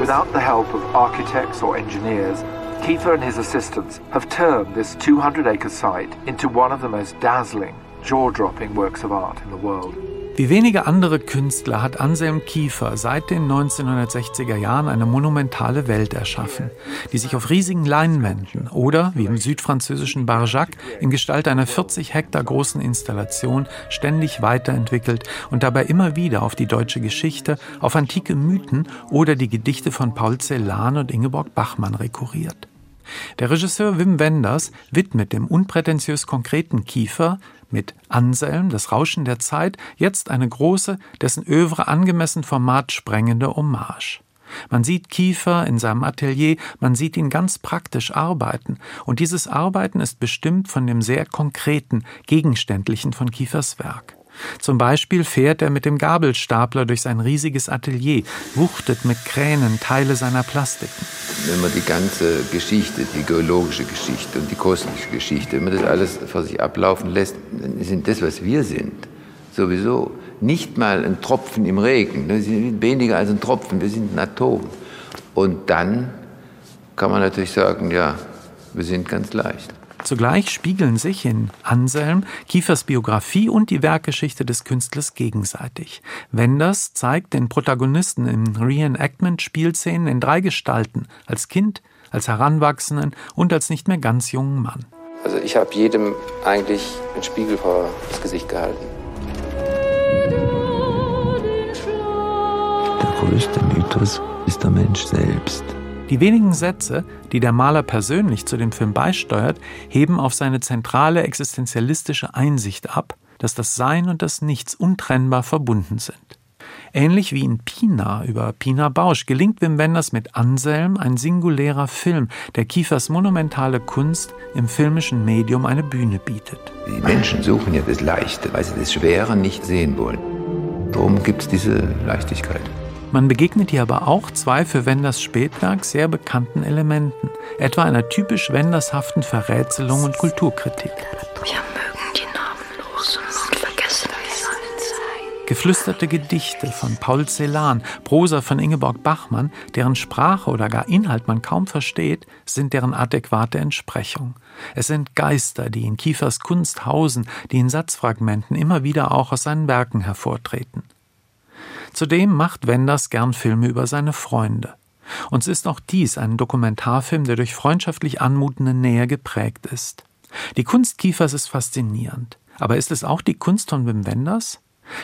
Without the help of architects or engineers, Kiefer and his assistants have turned this 200 acre site into one of the most dazzling, jaw dropping works of art in the world. Wie wenige andere Künstler hat Anselm Kiefer seit den 1960er Jahren eine monumentale Welt erschaffen, die sich auf riesigen Leinwänden oder, wie im südfranzösischen Barjac, in Gestalt einer 40 Hektar großen Installation ständig weiterentwickelt und dabei immer wieder auf die deutsche Geschichte, auf antike Mythen oder die Gedichte von Paul Celan und Ingeborg Bachmann rekurriert. Der Regisseur Wim Wenders widmet dem unprätentiös konkreten Kiefer mit Anselm, das Rauschen der Zeit, jetzt eine große, dessen Övre angemessen Format sprengende Hommage. Man sieht Kiefer in seinem Atelier, man sieht ihn ganz praktisch arbeiten, und dieses Arbeiten ist bestimmt von dem sehr konkreten, gegenständlichen von Kiefers Werk. Zum Beispiel fährt er mit dem Gabelstapler durch sein riesiges Atelier, wuchtet mit Kränen Teile seiner Plastiken. Wenn man die ganze Geschichte, die geologische Geschichte und die kosmische Geschichte, wenn man das alles vor sich ablaufen lässt, dann sind das, was wir sind, sowieso nicht mal ein Tropfen im Regen. Wir sind weniger als ein Tropfen, wir sind ein Atom. Und dann kann man natürlich sagen, ja, wir sind ganz leicht. Zugleich spiegeln sich in Anselm Kiefers Biografie und die Werkgeschichte des Künstlers gegenseitig. Wenders zeigt den Protagonisten in Reenactment-Spielszenen in drei Gestalten: als Kind, als Heranwachsenden und als nicht mehr ganz jungen Mann. Also ich habe jedem eigentlich einen Spiegel vor das Gesicht gehalten. Der größte Mythos ist der Mensch selbst. Die wenigen Sätze, die der Maler persönlich zu dem Film beisteuert, heben auf seine zentrale existenzialistische Einsicht ab, dass das Sein und das Nichts untrennbar verbunden sind. Ähnlich wie in Pina über Pina Bausch gelingt Wim Wenders mit Anselm ein singulärer Film, der Kiefers monumentale Kunst im filmischen Medium eine Bühne bietet. Die Menschen suchen ja das Leichte, weil sie das Schwere nicht sehen wollen. Darum gibt es diese Leichtigkeit. Man begegnet hier aber auch zwei für Wenders Spätwerk sehr bekannten Elementen, etwa einer typisch Wendershaften Verrätselung und Kulturkritik. Wir mögen die namenlosen und vergesslichen sein. Geflüsterte Gedichte von Paul Celan, Prosa von Ingeborg Bachmann, deren Sprache oder gar Inhalt man kaum versteht, sind deren adäquate Entsprechung. Es sind Geister, die in Kiefers Kunst hausen, die in Satzfragmenten immer wieder auch aus seinen Werken hervortreten. Zudem macht Wenders gern Filme über seine Freunde. Uns ist auch dies ein Dokumentarfilm, der durch freundschaftlich anmutende Nähe geprägt ist. Die Kunst Kiefers ist faszinierend. Aber ist es auch die Kunst von Wim Wenders?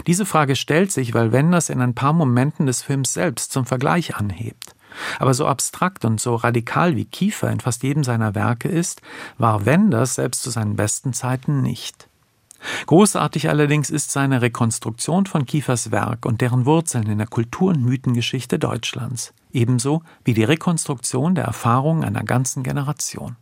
Diese Frage stellt sich, weil Wenders in ein paar Momenten des Films selbst zum Vergleich anhebt. Aber so abstrakt und so radikal wie Kiefer in fast jedem seiner Werke ist, war Wenders selbst zu seinen besten Zeiten nicht. Großartig allerdings ist seine Rekonstruktion von Kiefers Werk und deren Wurzeln in der Kultur- und Mythengeschichte Deutschlands, ebenso wie die Rekonstruktion der Erfahrungen einer ganzen Generation.